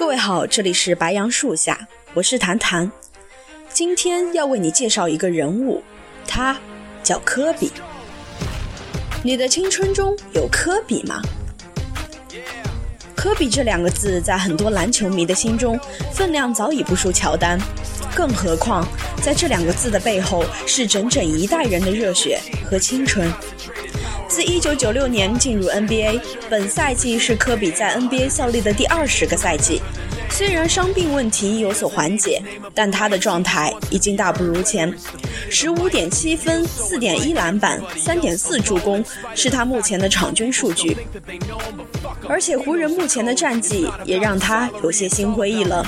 各位好，这里是白杨树下，我是谭谭。今天要为你介绍一个人物，他叫科比。你的青春中有科比吗？科比这两个字在很多篮球迷的心中分量早已不输乔丹，更何况在这两个字的背后是整整一代人的热血和青春。自1996年进入 NBA，本赛季是科比在 NBA 效力的第二十个赛季。虽然伤病问题有所缓解，但他的状态已经大不如前。十五点七分、四点一篮板、三点四助攻是他目前的场均数据。而且湖人目前的战绩也让他有些心灰意冷。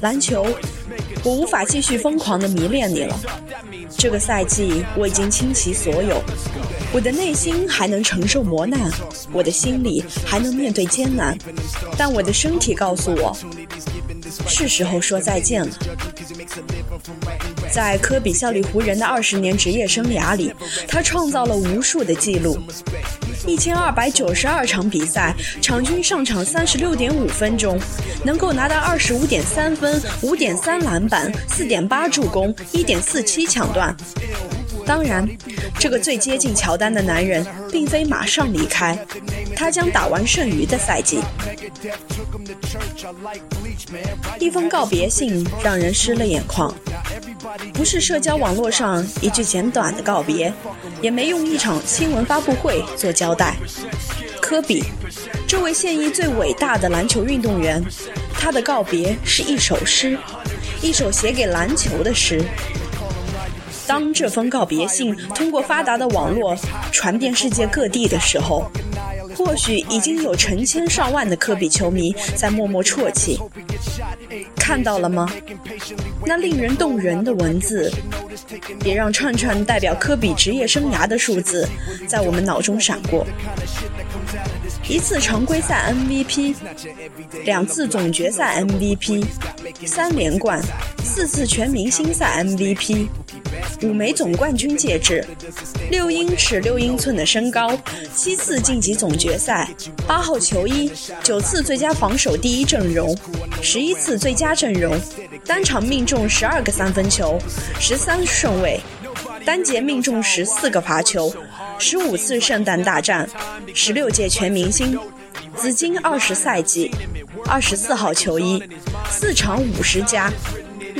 篮球，我无法继续疯狂地迷恋你了。这个赛季我已经倾其所有。我的内心还能承受磨难，我的心里还能面对艰难，但我的身体告诉我，是时候说再见了。在科比效力湖人的二十年职业生涯里，他创造了无数的记录：一千二百九十二场比赛，场均上场三十六点五分钟，能够拿到二十五点三分、五点三篮板、四点八助攻、一点四七抢断。当然，这个最接近乔丹的男人并非马上离开，他将打完剩余的赛季。一封告别信让人湿了眼眶，不是社交网络上一句简短的告别，也没用一场新闻发布会做交代。科比，这位现役最伟大的篮球运动员，他的告别是一首诗，一首写给篮球的诗。当这封告别信通过发达的网络传遍世界各地的时候，或许已经有成千上万的科比球迷在默默啜泣。看到了吗？那令人动人的文字，也让串串代表科比职业生涯的数字在我们脑中闪过：一次常规赛 MVP，两次总决赛 MVP，三连冠，四次全明星赛 MVP。五枚总冠军戒指，六英尺六英寸的身高，七次晋级总决赛，八号球衣，九次最佳防守第一阵容，十一次最佳阵容，单场命中十二个三分球，十三顺位，单节命中十四个罚球，十五次圣诞大战，十六届全明星，紫金二十赛季，二十四号球衣，四场五十加。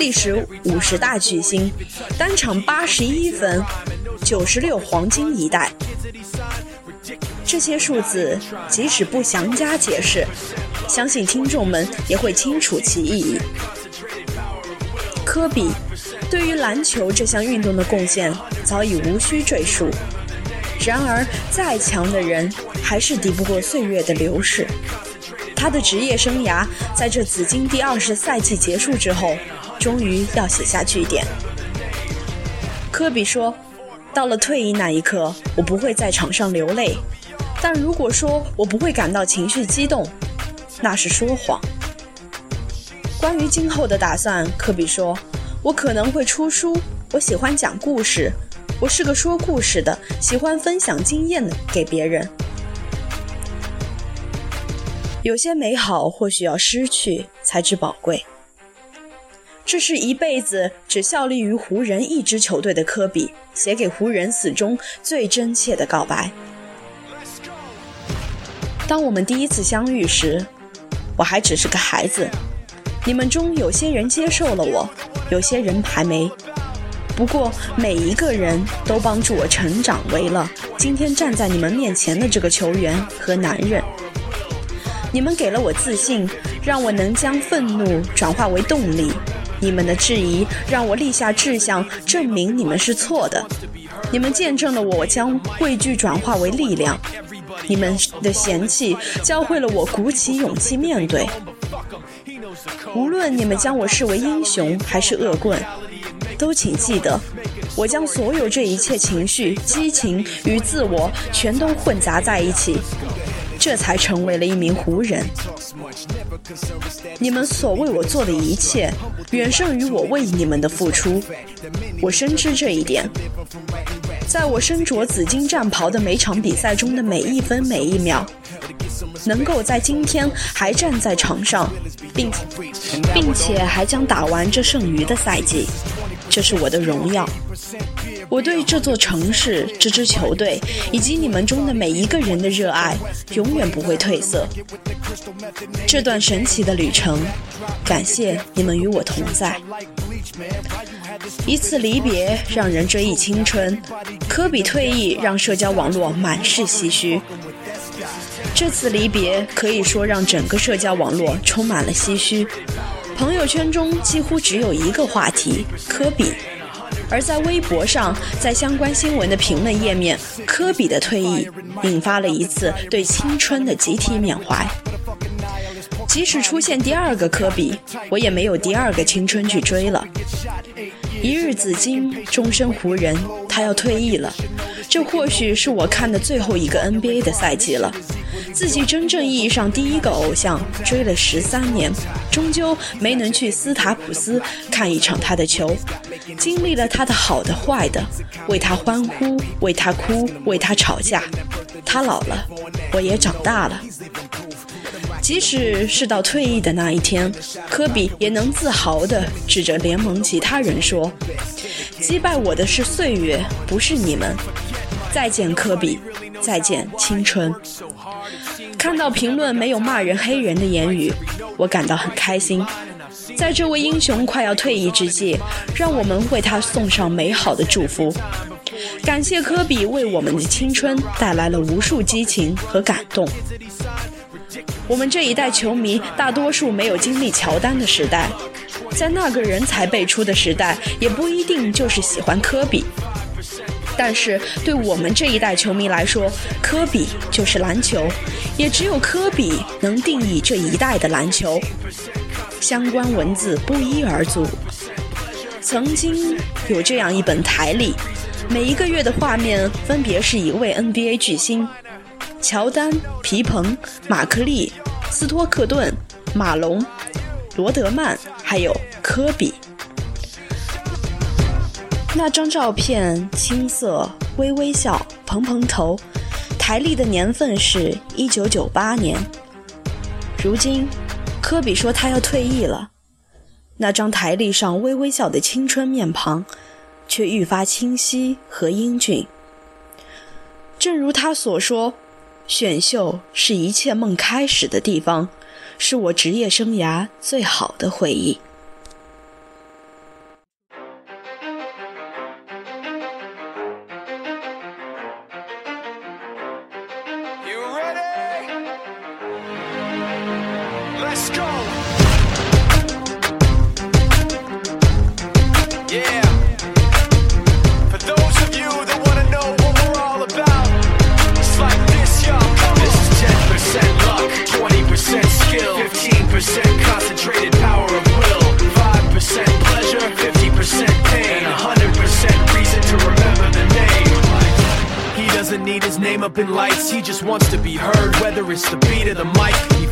历时五十大巨星，单场八十一分，九十六黄金一代。这些数字即使不详加解释，相信听众们也会清楚其意义。科比对于篮球这项运动的贡献早已无需赘述。然而，再强的人还是敌不过岁月的流逝。他的职业生涯在这紫金第二十赛季结束之后。终于要写下句点。科比说：“到了退役那一刻，我不会在场上流泪。但如果说我不会感到情绪激动，那是说谎。”关于今后的打算，科比说：“我可能会出书。我喜欢讲故事，我是个说故事的，喜欢分享经验给别人。有些美好或许要失去才知宝贵。”这是一辈子只效力于湖人一支球队的科比写给湖人死忠最真切的告白。当我们第一次相遇时，我还只是个孩子。你们中有些人接受了我，有些人还没。不过每一个人都帮助我成长为了今天站在你们面前的这个球员和男人。你们给了我自信，让我能将愤怒转化为动力。你们的质疑让我立下志向，证明你们是错的。你们见证了我将畏惧转化为力量。你们的嫌弃教会了我鼓起勇气面对。无论你们将我视为英雄还是恶棍，都请记得，我将所有这一切情绪、激情与自我全都混杂在一起。这才成为了一名湖人。你们所为我做的一切，远胜于我为你们的付出。我深知这一点。在我身着紫金战袍的每场比赛中的每一分每一秒，能够在今天还站在场上，并并且还将打完这剩余的赛季，这是我的荣耀。我对这座城市、这支球队以及你们中的每一个人的热爱，永远不会褪色。这段神奇的旅程，感谢你们与我同在。一次离别让人追忆青春，科比退役让社交网络满是唏嘘。这次离别可以说让整个社交网络充满了唏嘘，朋友圈中几乎只有一个话题：科比。而在微博上，在相关新闻的评论页面，科比的退役引发了一次对青春的集体缅怀。即使出现第二个科比，我也没有第二个青春去追了。一日紫金，终身湖人，他要退役了。这或许是我看的最后一个 NBA 的赛季了。自己真正意义上第一个偶像，追了十三年，终究没能去斯塔普斯看一场他的球，经历了他的好的坏的，为他欢呼，为他哭，为他吵架。他老了，我也长大了。即使是到退役的那一天，科比也能自豪地指着联盟其他人说：“击败我的是岁月，不是你们。”再见，科比。再见，青春。看到评论没有骂人黑人的言语，我感到很开心。在这位英雄快要退役之际，让我们为他送上美好的祝福。感谢科比为我们的青春带来了无数激情和感动。我们这一代球迷大多数没有经历乔丹的时代，在那个人才辈出的时代，也不一定就是喜欢科比。但是对我们这一代球迷来说，科比就是篮球，也只有科比能定义这一代的篮球。相关文字不一而足。曾经有这样一本台历，每一个月的画面分别是一位 NBA 巨星：乔丹、皮蓬、马克利、斯托克顿、马龙、罗德曼，还有科比。那张照片，青涩，微微笑，蓬蓬头，台历的年份是一九九八年。如今，科比说他要退役了，那张台历上微微笑的青春面庞，却愈发清晰和英俊。正如他所说，选秀是一切梦开始的地方，是我职业生涯最好的回忆。Let's go. Yeah. For those of you that want to know what we're all about, it's like this, y'all. This is 10% luck, 20% skill, 15% concentrated power of will, 5% pleasure, 50% pain, and 100% reason to remember the name. He doesn't need his name up in lights, he just wants to be heard, whether it's the beat or the mic.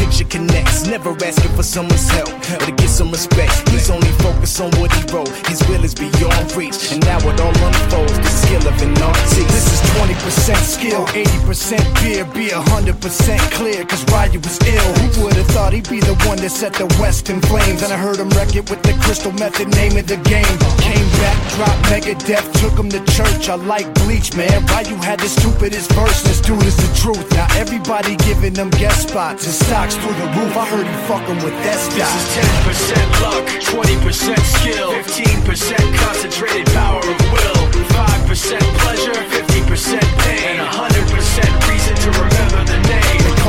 picture connects. Never asking for someone's help or to get some respect. He's only focused on what he wrote. His will is beyond reach. And now it all unfolds, the skill of an artist. This is 20% skill, 80% beer, be 100% clear. Cause Ryu was ill. Who would've thought he'd be the one that set the West in flames? And I heard him wreck it with the crystal method, name of the game. Came back, dropped Megadeth, took him to church. I like bleach, man. Ryu had the stupidest verse this dude is the everybody giving them guest spots and stocks through the roof. I heard he fucking with that stock. This is 10% luck, 20% skill, 15% concentrated power of will, 5% pleasure, 50% pain, and 100% reason to remember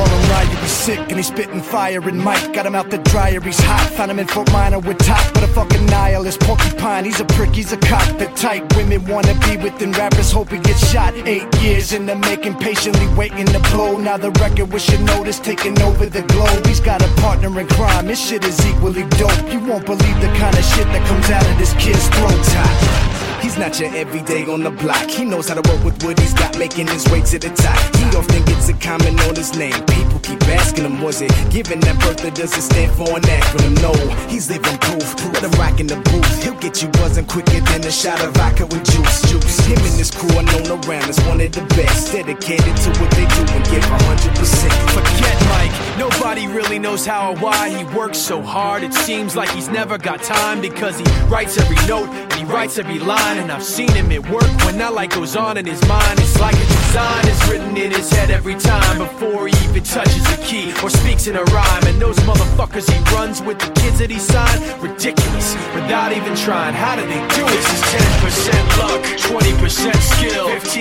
call him Ryu sick and he's spitting fire and Mike got him out the dryer, he's hot. Found him in Fort Minor with top, but a fucking nihilist porcupine. He's a prick, he's a cop. The type women wanna be within rappers, hope he gets shot. Eight years in the making, patiently waiting to blow. Now the record with your notice taking over the globe. He's got a partner in crime, his shit is equally dope. You won't believe the kind of shit that comes out of this kid's throat. Top. He's not your everyday on the block. He knows how to work with what he's got, making his way to the top. He often gets a comment on his name. People keep asking him, was it given that birth that doesn't stand for an acronym? No, he's living proof. Let him rock in the booth. He'll get you buzzing quicker than a shot of vodka with juice. Juice. Him and his crew are known around as one of the best. Dedicated to what they do and give 100%. Forget Mike. Nobody really knows how or why he works so hard. It seems like he's never got time because he writes every note and he writes every line and I've seen him at work when that light goes on in his mind. It's like a design is written in his head every time before he even touches a key or speaks in a rhyme. And those motherfuckers he runs with, the kids that he signed, ridiculous without even trying. How do they do it? This is 10% luck, 20% skill, 15% concentrated power of will, 5% pleasure, 15